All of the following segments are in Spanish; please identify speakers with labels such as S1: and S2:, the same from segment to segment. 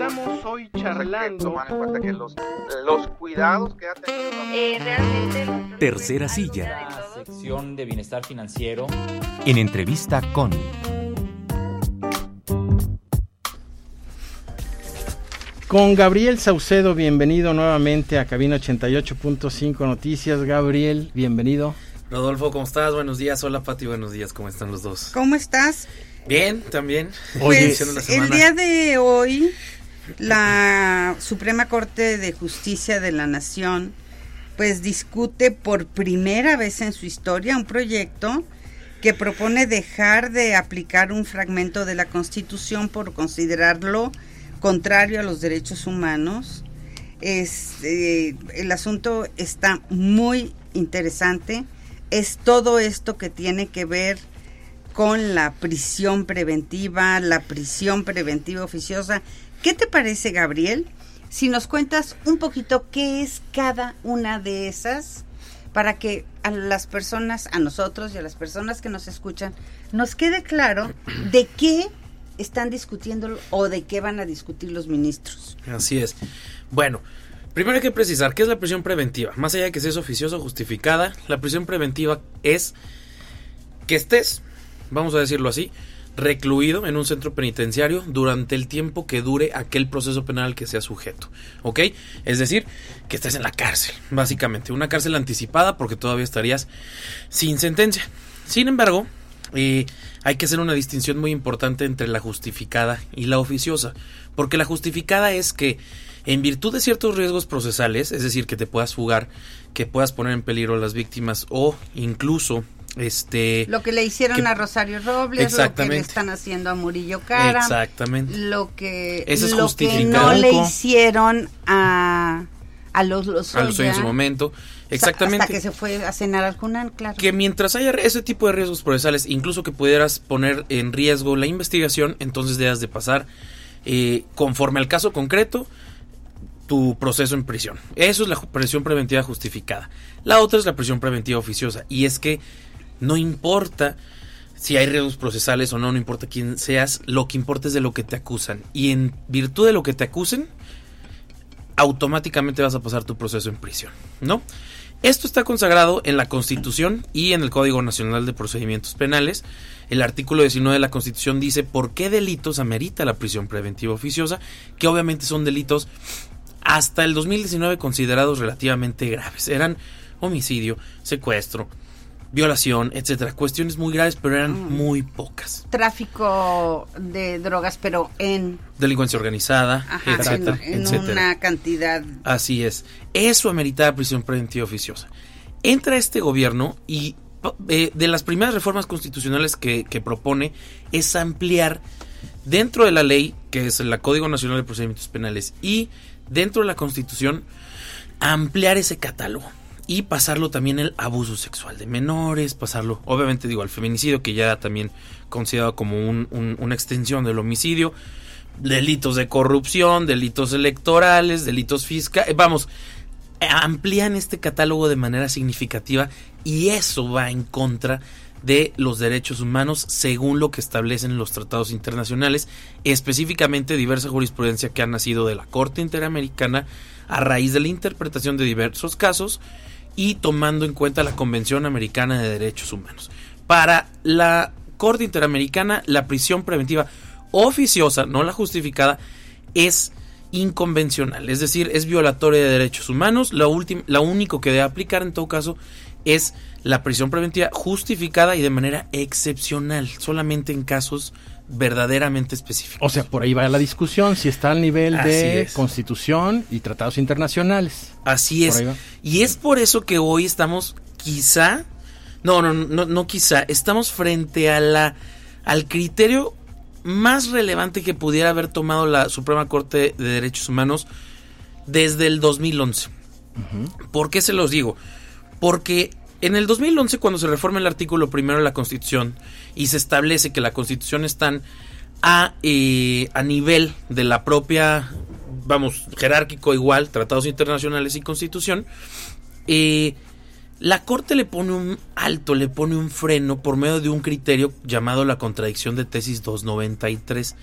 S1: Estamos hoy charlando.
S2: Tomar en cuenta que los, los cuidados que ha tenido.
S3: Eh, realmente.
S4: Tercera silla.
S5: La sección de bienestar financiero.
S4: En entrevista con.
S1: Con Gabriel Saucedo, bienvenido nuevamente a Cabina 88.5 Noticias. Gabriel, bienvenido.
S6: Rodolfo, ¿cómo estás? Buenos días. Hola, Pati. Buenos días. ¿Cómo están los dos?
S7: ¿Cómo estás?
S6: Bien, también.
S1: Oye,
S7: Pues el día de hoy, la Suprema Corte de Justicia de la Nación, pues discute por primera vez en su historia un proyecto que propone dejar de aplicar un fragmento de la Constitución por considerarlo contrario a los derechos humanos. Este, el asunto está muy interesante. Es todo esto que tiene que ver con la prisión preventiva, la prisión preventiva oficiosa. ¿Qué te parece, Gabriel? Si nos cuentas un poquito qué es cada una de esas para que a las personas, a nosotros y a las personas que nos escuchan, nos quede claro de qué están discutiendo o de qué van a discutir los ministros.
S6: Así es. Bueno, primero hay que precisar qué es la prisión preventiva. Más allá de que sea oficiosa o justificada, la prisión preventiva es que estés, vamos a decirlo así, recluido en un centro penitenciario durante el tiempo que dure aquel proceso penal que sea sujeto. ¿Ok? Es decir, que estés en la cárcel, básicamente. Una cárcel anticipada porque todavía estarías sin sentencia. Sin embargo, eh, hay que hacer una distinción muy importante entre la justificada y la oficiosa. Porque la justificada es que en virtud de ciertos riesgos procesales, es decir, que te puedas fugar, que puedas poner en peligro a las víctimas o incluso este
S7: lo que le hicieron
S6: que-
S7: a Rosario Robles, lo que le están haciendo a Murillo Cara,
S6: Exactamente.
S7: lo que
S6: es
S7: lo que no le hicieron a a los los
S6: A los en su momento. Exactamente.
S7: hasta que se fue a cenar al Junán, claro.
S6: que mientras haya ese tipo de riesgos procesales, incluso que pudieras poner en riesgo la investigación, entonces debas de pasar eh, conforme al caso concreto tu proceso en prisión. Eso es la prisión preventiva justificada. La otra es la prisión preventiva oficiosa y es que no importa si hay riesgos procesales o no, no importa quién seas, lo que importa es de lo que te acusan y en virtud de lo que te acusen automáticamente vas a pasar tu proceso en prisión, ¿no? Esto está consagrado en la Constitución y en el Código Nacional de Procedimientos Penales. El artículo 19 de la Constitución dice por qué delitos amerita la prisión preventiva oficiosa, que obviamente son delitos hasta el 2019 considerados relativamente graves. Eran homicidio, secuestro, violación, etcétera, cuestiones muy graves, pero eran muy pocas.
S7: Tráfico de drogas, pero en,
S6: Delincuencia organizada,
S7: ajá,
S6: etcétera,
S7: en
S6: etcétera.
S7: una cantidad
S6: Así es. Eso amerita prisión preventiva oficiosa. Entra este gobierno y eh, de las primeras reformas constitucionales que, que propone es ampliar dentro de la ley, que es el Código Nacional de Procedimientos Penales, y dentro de la Constitución, ampliar ese catálogo y pasarlo también el abuso sexual de menores, pasarlo, obviamente digo, al feminicidio, que ya también considerado como un- un- una extensión del homicidio, delitos de corrupción, delitos electorales, delitos fiscales, vamos, amplían este catálogo de manera significativa y eso va en contra de los derechos humanos según lo que establecen los tratados internacionales, específicamente diversa jurisprudencia que ha nacido de la Corte Interamericana a raíz de la interpretación de diversos casos y tomando en cuenta la Convención Americana de Derechos Humanos. Para la Corte Interamericana, la prisión preventiva oficiosa, no la justificada, es inconvencional, es decir, es violatoria de derechos humanos. Última, la único que debe aplicar en todo caso es la prisión preventiva justificada y de manera excepcional, solamente en casos verdaderamente específicos.
S1: O sea, por ahí va la discusión, si está al nivel
S6: Así
S1: de
S6: es.
S1: constitución y tratados internacionales.
S6: Así es. Y es por eso que hoy estamos quizá, no, no, no, no quizá, estamos frente a la, al criterio más relevante que pudiera haber tomado la Suprema Corte de Derechos Humanos desde el 2011. ¿Por qué se los digo? Porque en el 2011, cuando se reforma el artículo primero de la Constitución y se establece que la Constitución está a, eh, a nivel de la propia, vamos, jerárquico igual, tratados internacionales y Constitución, eh, la Corte le pone un alto, le pone un freno por medio de un criterio llamado la contradicción de tesis 293,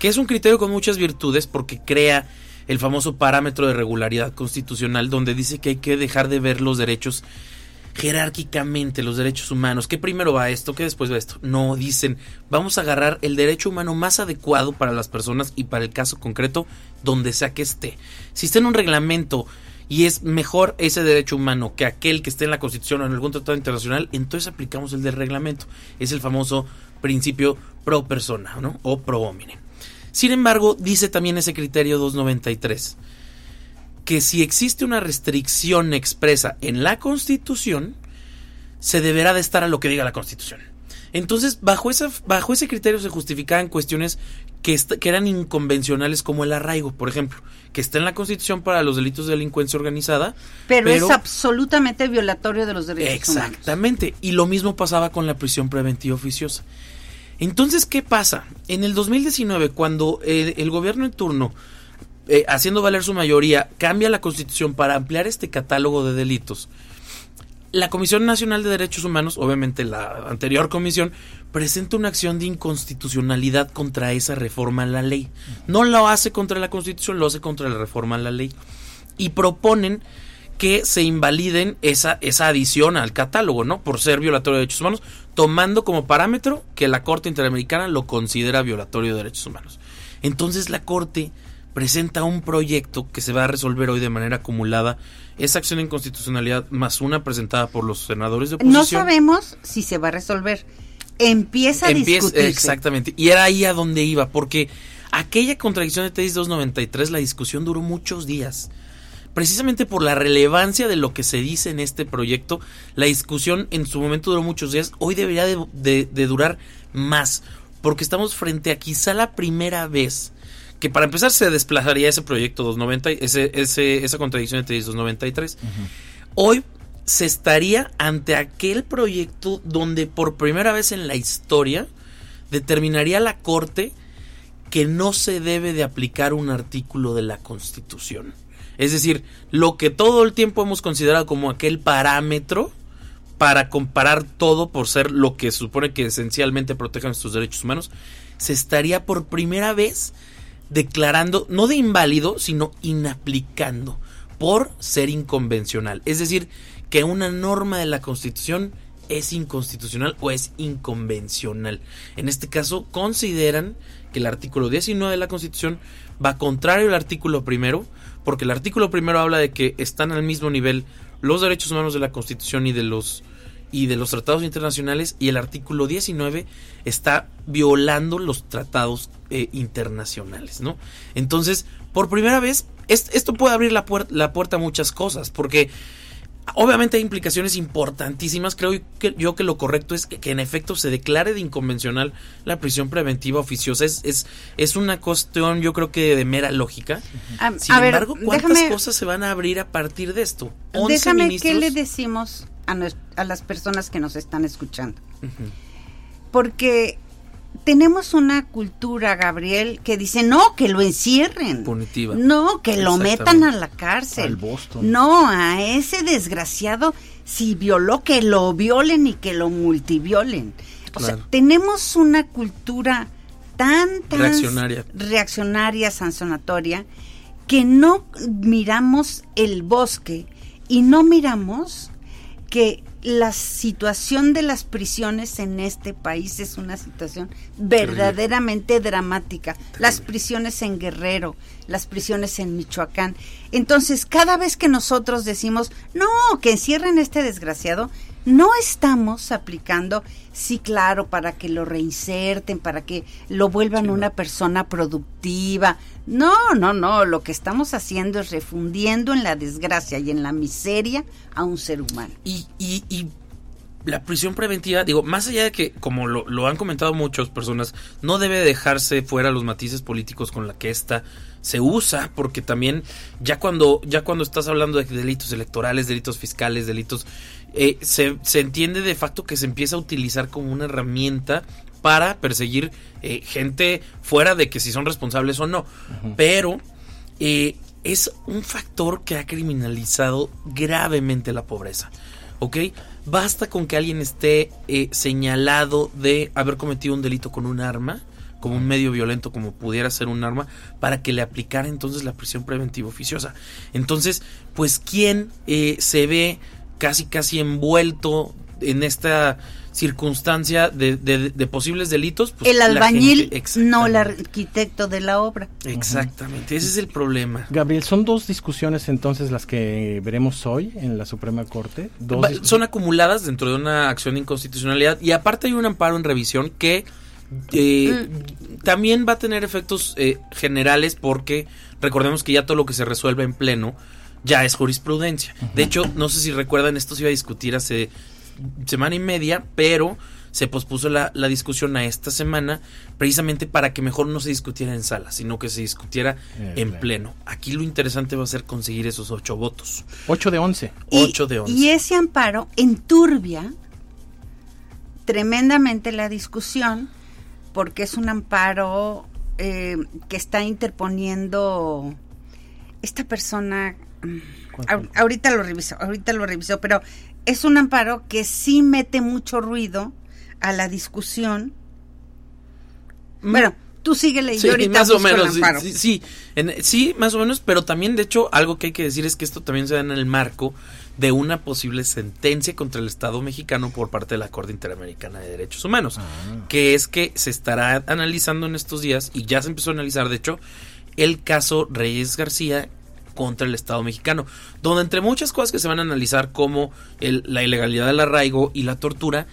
S6: que es un criterio con muchas virtudes porque crea el famoso parámetro de regularidad constitucional donde dice que hay que dejar de ver los derechos jerárquicamente los derechos humanos, que primero va esto, que después va esto. No, dicen, vamos a agarrar el derecho humano más adecuado para las personas y para el caso concreto donde sea que esté. Si está en un reglamento y es mejor ese derecho humano que aquel que esté en la Constitución o en algún tratado internacional, entonces aplicamos el del reglamento. Es el famoso principio pro persona, ¿no? O pro homine. Sin embargo, dice también ese criterio 293 que si existe una restricción expresa en la Constitución, se deberá de estar a lo que diga la Constitución. Entonces, bajo, esa, bajo ese criterio se justificaban cuestiones que, que, eran inconvencionales como el arraigo, por ejemplo, que está en la Constitución para los delitos de delincuencia organizada.
S7: Pero, es absolutamente violatorio de los derechos
S6: exactamente, y lo mismo pasaba con la prisión preventiva oficiosa. Entonces, ¿qué pasa? En el 2019, cuando el, el gobierno en turno eh, haciendo valer su mayoría, cambia la constitución para ampliar este catálogo de delitos, la Comisión Nacional de Derechos Humanos, obviamente la anterior comisión, presenta una acción de inconstitucionalidad contra esa reforma a la ley. No lo hace contra la Constitución, lo hace contra la reforma a la ley. Y proponen que se invaliden esa, esa adición al catálogo, ¿no? Por ser violatorio de derechos humanos, tomando como parámetro que la Corte Interamericana lo considera violatorio de derechos humanos. Entonces la Corte presenta un proyecto que se va a resolver hoy de manera acumulada. Esa acción de inconstitucionalidad más una presentada por los senadores de oposición.
S7: No sabemos si se va a resolver. Empieza a discutirse.
S6: Exactamente. Y era ahí a donde iba, porque aquella contradicción de TEDIS 293, la discusión duró muchos días. Precisamente por la relevancia de lo que se dice en este proyecto, la discusión en su momento duró muchos días. Hoy debería de, de durar más, porque estamos frente a quizá la primera vez que para empezar se desplazaría ese proyecto 290, ese, ese, esa contradicción entre 293. Hoy se estaría ante aquel proyecto donde por primera vez en la historia determinaría la Corte que no se debe de aplicar un artículo de la Constitución. Es decir, lo que todo el tiempo hemos considerado como aquel parámetro para comparar todo por ser lo que supone que esencialmente protege nuestros derechos humanos, se estaría por primera vez declarando, no de inválido, sino inaplicando por ser inconvencional. Es decir, que una norma de la Constitución es inconstitucional o es inconvencional. En este caso, consideran que el artículo 19 de la Constitución va contrario al artículo primero, porque el artículo primero habla de que están al mismo nivel los derechos humanos de la Constitución y de los y de los tratados internacionales y el artículo 19 está violando los tratados eh, internacionales, ¿no? Entonces, por primera vez, esto puede abrir la, la puerta a muchas cosas, porque obviamente hay implicaciones importantísimas. Creo que, yo que lo correcto es que, en efecto se declare de inconvencional la prisión preventiva oficiosa. Es, es, es una cuestión, yo creo que de mera lógica. Sin embargo, ¿cuántas cosas se van a abrir a partir de esto?
S7: Déjame, ¿qué le decimos a, las personas que nos están escuchando. Porque tenemos una cultura, Gabriel, que dice, no, que lo encierren.
S6: Punitiva.
S7: No, que lo metan a la cárcel. No, a ese desgraciado, si violó, que lo violen y que lo multiviolen. O sea, tenemos una cultura tan, tan
S6: reaccionaria.
S7: reaccionaria, sancionatoria, que no miramos el bosque y no miramos que la situación de las prisiones en este país es una situación verdaderamente dramática. Las prisiones en Guerrero, las prisiones en Michoacán. Entonces, cada vez que nosotros decimos, no, que encierren este desgraciado, no estamos aplicando, sí, claro, para que lo reinserten, para que lo vuelvan una persona productiva. No, no, no, lo que estamos haciendo es refundiendo en la desgracia y en la miseria a un ser humano.
S6: Y, y, y la prisión preventiva, digo, más allá de que, como lo, lo, han comentado muchas personas, no debe dejarse fuera los matices políticos con la que esta se usa, porque también ya cuando, ya cuando estás hablando de delitos electorales, delitos fiscales, delitos, eh, se, se, entiende de facto que se empieza a utilizar como una herramienta para perseguir eh, gente fuera de que si son responsables o no. Pero eh, es un factor que ha criminalizado gravemente la pobreza. ¿Ok? Basta con que alguien esté señalado de haber cometido un delito con un arma como un medio violento, como pudiera ser un arma, para que le aplicara entonces la prisión preventiva oficiosa. Entonces, pues, ¿quién eh, se ve casi, casi envuelto en esta circunstancia de, de- de posibles delitos? Pues,
S7: el
S6: la
S7: albañil,
S6: gente.
S7: no el arquitecto de la obra.
S6: Exactamente, ese es el problema.
S1: Gabriel, son dos discusiones entonces las que veremos hoy en la Suprema Corte. Dos
S6: son acumuladas dentro de una acción de inconstitucionalidad y aparte hay un amparo en revisión que eh, también va a tener efectos eh, generales porque recordemos que ya todo lo que se resuelve en pleno ya es jurisprudencia. De hecho, no sé si recuerdan, esto se iba a discutir hace semana y media, pero se pospuso la, la discusión a esta semana precisamente para que mejor no se discutiera en sala, sino que se discutiera
S1: Eh,
S6: en pleno. Aquí lo interesante va a ser conseguir esos ocho votos.
S1: 8 de 11.
S7: Y-
S6: 8 de 11.
S7: Y ese amparo enturbia tremendamente la discusión porque es un amparo eh, que está interponiendo esta persona. Mm, ahorita lo reviso, ahorita lo reviso, pero es un amparo que sí mete mucho ruido a la discusión. Bueno, tú síguele y
S6: Sí,
S7: yo ahorita
S6: más o
S7: el
S6: menos.
S7: amparo.
S6: Sí, sí, en- sí, más o menos, pero también, de hecho, algo que hay que decir es que esto también se da en el marco de una posible sentencia contra el Estado mexicano por parte de la Corte Interamericana de Derechos Humanos,
S1: Ah.
S6: que es que se estará analizando en estos días, y ya se empezó a analizar, de hecho, el caso Reyes García contra el Estado mexicano, donde entre muchas cosas que se van a analizar como el- la ilegalidad del arraigo y la tortura,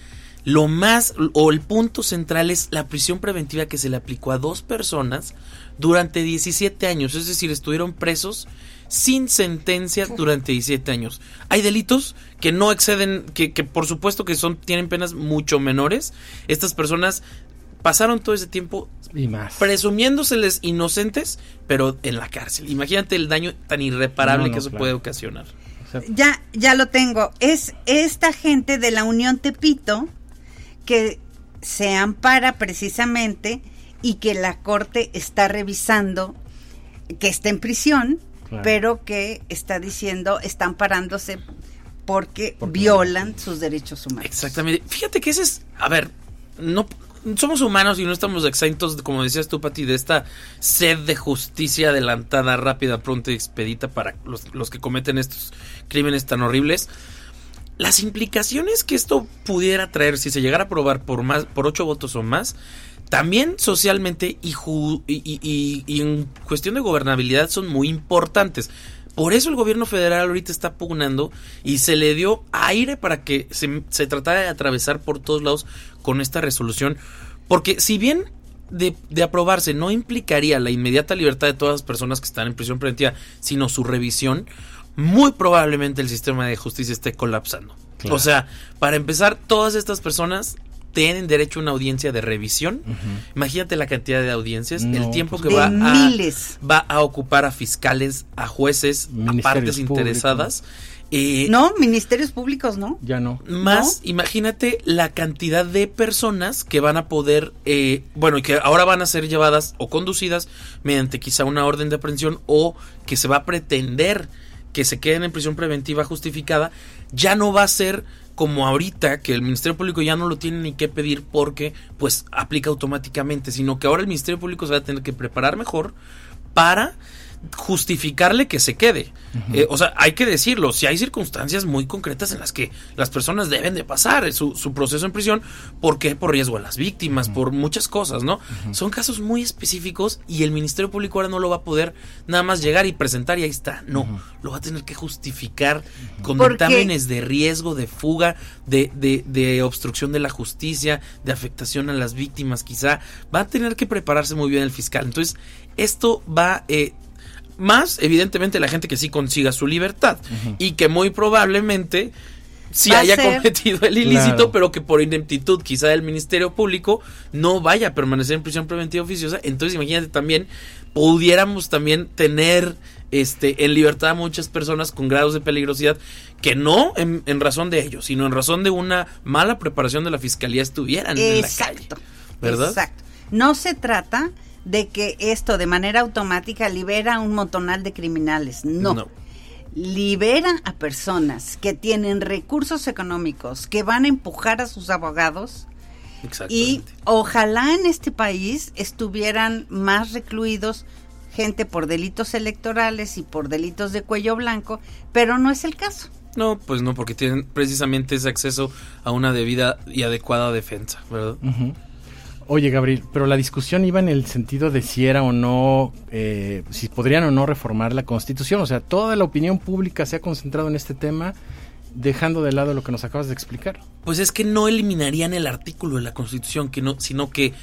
S6: lo más o el punto central es la prisión preventiva que se le aplicó a dos personas durante 17 años, es decir, estuvieron presos sin sentencia durante 17 años. Hay delitos que no exceden, que, que por supuesto que son, tienen penas mucho menores. Estas personas pasaron todo ese tiempo
S1: Y más.
S6: presumiéndoseles inocentes, pero en la cárcel. Imagínate el daño tan irreparable
S1: No, no,
S6: que eso
S1: claro.
S6: puede ocasionar.
S7: Ya, ya lo tengo. Es esta gente de la Unión Tepito que se ampara precisamente y que la corte está revisando, que está en prisión,
S1: Claro.
S7: pero que está diciendo, está amparándose porque
S1: Porque-
S7: violan sus derechos humanos.
S6: Exactamente. Fíjate que ese es, a ver, no somos humanos y no estamos exentos, como decías tú, Pati, de esta sed de justicia adelantada, rápida, pronta y expedita para los, los que cometen estos crímenes tan horribles. Las implicaciones que esto pudiera traer si se llegara a aprobar por más, por ocho votos o más, también socialmente y, y- y en cuestión de gobernabilidad son muy importantes. Por eso el gobierno federal ahorita está pugnando y se le dio aire para que se, se tratara de atravesar por todos lados con esta resolución. Porque si bien de, de aprobarse no implicaría la inmediata libertad de todas las personas que están en prisión preventiva, sino su revisión, muy probablemente el sistema de justicia esté colapsando.
S1: Claro.
S6: O sea, para empezar, todas estas personas tienen derecho a una audiencia de revisión. Imagínate la cantidad de audiencias,
S1: No,
S6: el tiempo
S1: pues,
S6: que va a,
S7: miles.
S6: va a ocupar a fiscales, a jueces, a partes
S1: públicos.
S6: interesadas. Eh,
S7: No, ministerios públicos, ¿no?
S1: Ya no.
S6: más, imagínate la cantidad de personas que van a poder, eh, bueno, y que ahora van a ser llevadas o conducidas mediante quizá una orden de aprehensión o que se va a pretender que se queden en prisión preventiva justificada, ya no va a ser como ahorita que el Ministerio Público ya no lo tiene ni que pedir porque pues aplica automáticamente, sino que ahora el Ministerio Público se va a tener que preparar mejor para justificarle que se quede. Eh, o sea, hay que decirlo, si hay circunstancias muy concretas en las que las personas deben de pasar su, su proceso en prisión, ¿por qué? Por riesgo a las víctimas, por muchas cosas, ¿no? Son casos muy específicos y el Ministerio Público ahora no lo va a poder nada más llegar y presentar y ahí está. No, lo va a tener que justificar con
S7: Porque-
S6: dictámenes de riesgo, de fuga, de, de, de obstrucción de la justicia, de afectación a las víctimas, quizá. Va a tener que prepararse muy bien el fiscal. Entonces, esto va... eh, más, evidentemente, la gente que sí consiga su libertad y que muy probablemente sí
S7: Va a
S6: haya
S7: ser-
S6: cometido el ilícito,
S1: Claro.
S6: pero que por ineptitud quizá del Ministerio Público no vaya a permanecer en prisión preventiva oficiosa. Entonces, imagínate también, pudiéramos también tener este en libertad a muchas personas con grados de peligrosidad que no en, en razón de ellos, sino en razón de una mala preparación de la fiscalía estuvieran en la calle.
S7: Exacto.
S6: ¿Verdad?
S7: Exacto. No se trata de que esto de manera automática libera a un montonal de criminales. No.
S6: No.
S7: Libera a personas que tienen recursos económicos, que van a empujar a sus abogados Y ojalá en este país estuvieran más recluidos gente por delitos electorales y por delitos de cuello blanco, pero no es el caso.
S6: No, pues no, porque tienen precisamente ese acceso a una debida y adecuada defensa, ¿verdad?
S1: Oye, Gabriel, pero la discusión iba en el sentido de si era o no, eh, si podrían o no reformar la Constitución. O sea, toda la opinión pública se ha concentrado en este tema, dejando de lado lo que nos acabas de explicar.
S6: Pues es que no eliminarían el artículo de la Constitución, que no, sino que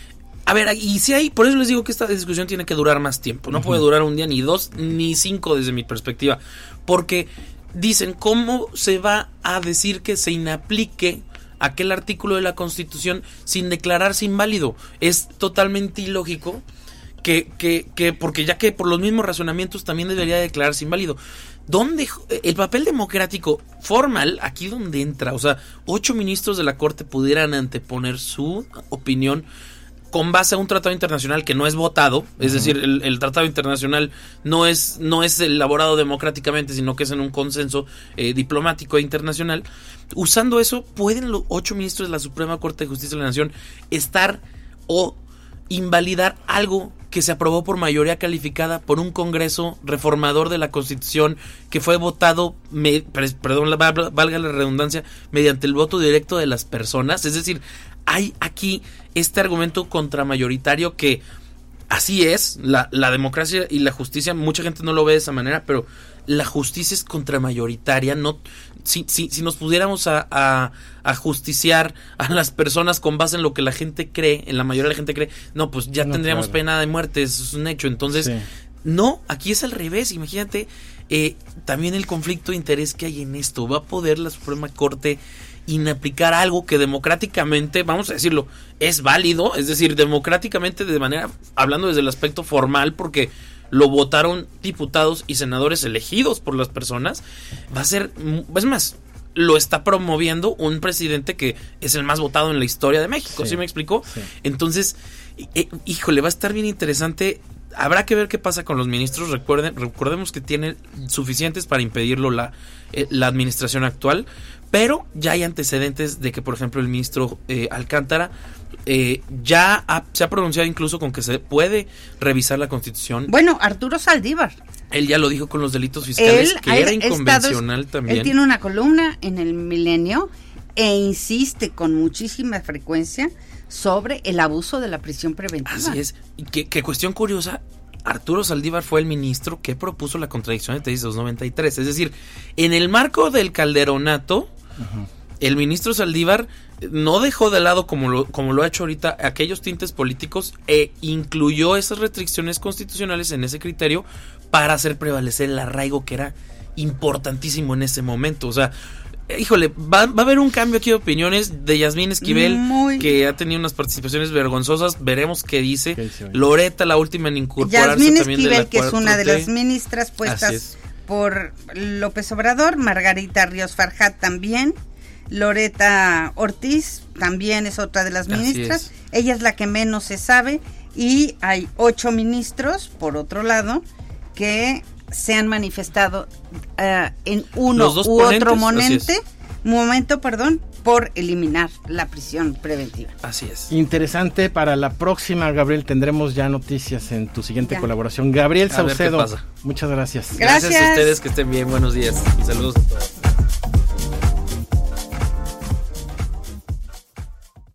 S6: a ver, y si hay, por eso les digo que esta discusión tiene que durar más tiempo. No puede durar un día, ni dos, ni cinco desde mi perspectiva. Porque dicen, ¿cómo se va a decir que se inaplique aquel artículo de la Constitución sin declararse inválido? Es totalmente ilógico. Que, que, que, porque ya que por los mismos razonamientos también debería declararse inválido. ¿Dónde el papel democrático formal, aquí donde entra? O sea, ocho ministros de la Corte pudieran anteponer su opinión con base a un tratado internacional que no es votado, es decir, el, el tratado internacional no es, no es elaborado democráticamente, sino que es en un consenso eh, diplomático e internacional. Usando eso, ¿pueden los ocho ministros de la Suprema Corte de Justicia de la Nación estar o invalidar algo que se aprobó por mayoría calificada por un Congreso reformador de la Constitución que fue votado, me, perdón, valga la redundancia, mediante el voto directo de las personas? Es decir, hay aquí este argumento contramayoritario que así es, la, la, democracia y la justicia, mucha gente no lo ve de esa manera, pero la justicia es contramayoritaria, no, si, si, si nos pudiéramos a, a, a, justiciar a las personas con base en lo que la gente cree, en la mayoría de la gente cree, no, pues ya no, tendríamos claro. pena de muerte, eso es un hecho, entonces, sí. no, aquí es al revés, imagínate eh, también el conflicto de interés que hay en esto, va a poder la Suprema Corte inaplicar algo que democráticamente, vamos a decirlo, es válido, es decir, democráticamente de manera, hablando desde el aspecto formal, porque lo votaron diputados y senadores elegidos por las personas, va a ser, es más, lo está promoviendo un presidente que es el más votado en la historia de México, ¿sí, ¿sí me explicó? Sí. Entonces, eh, híjole, va a estar bien interesante habrá que ver qué pasa con los ministros. Recuerden, recordemos que tienen suficientes para impedirlo la, eh, la administración actual, pero ya hay antecedentes de que, por ejemplo, el ministro eh, Alcántara eh, ya ha, se ha pronunciado incluso con que se puede revisar la constitución.
S7: Bueno, Arturo Saldívar.
S6: Él ya lo dijo con los delitos fiscales,
S7: él,
S6: que era inconvencional
S7: estado,
S6: también.
S7: Él tiene una columna en el Milenio e insiste con muchísima frecuencia sobre el abuso de la prisión preventiva.
S6: Así es. Y qué, qué cuestión curiosa. Arturo Saldívar fue el ministro que propuso la contradicción de tesis 293. Es decir, en el marco del calderonato, uh -huh. el ministro Saldívar no dejó de lado, como lo, como lo ha hecho ahorita, aquellos tintes políticos e incluyó esas restricciones constitucionales en ese criterio para hacer prevalecer el arraigo que era importantísimo en ese momento. O sea, híjole, va, va, a haber un cambio aquí de opiniones de Yasmín Esquivel, Muy... que ha tenido unas participaciones vergonzosas. Veremos qué dice. ¿Qué dice Loreta, la última en incorporarse
S7: Yasmín
S6: también
S7: Esquivel,
S6: de la
S7: que es una de las ministras puestas por López Obrador, Margarita Ríos Farjat también. Loreta Ortiz también es otra de las ministras. Es. Ella es la que menos se sabe. Y hay ocho ministros, por otro lado, que se han manifestado uh, en uno u
S6: ponentes,
S7: otro momento, momento, perdón, por eliminar la prisión preventiva.
S6: Así es.
S1: Interesante para la próxima, Gabriel, tendremos ya noticias en tu siguiente ya. colaboración. Gabriel Saucedo, muchas gracias.
S7: gracias.
S6: Gracias a ustedes, que estén bien, buenos días. Saludos a todos.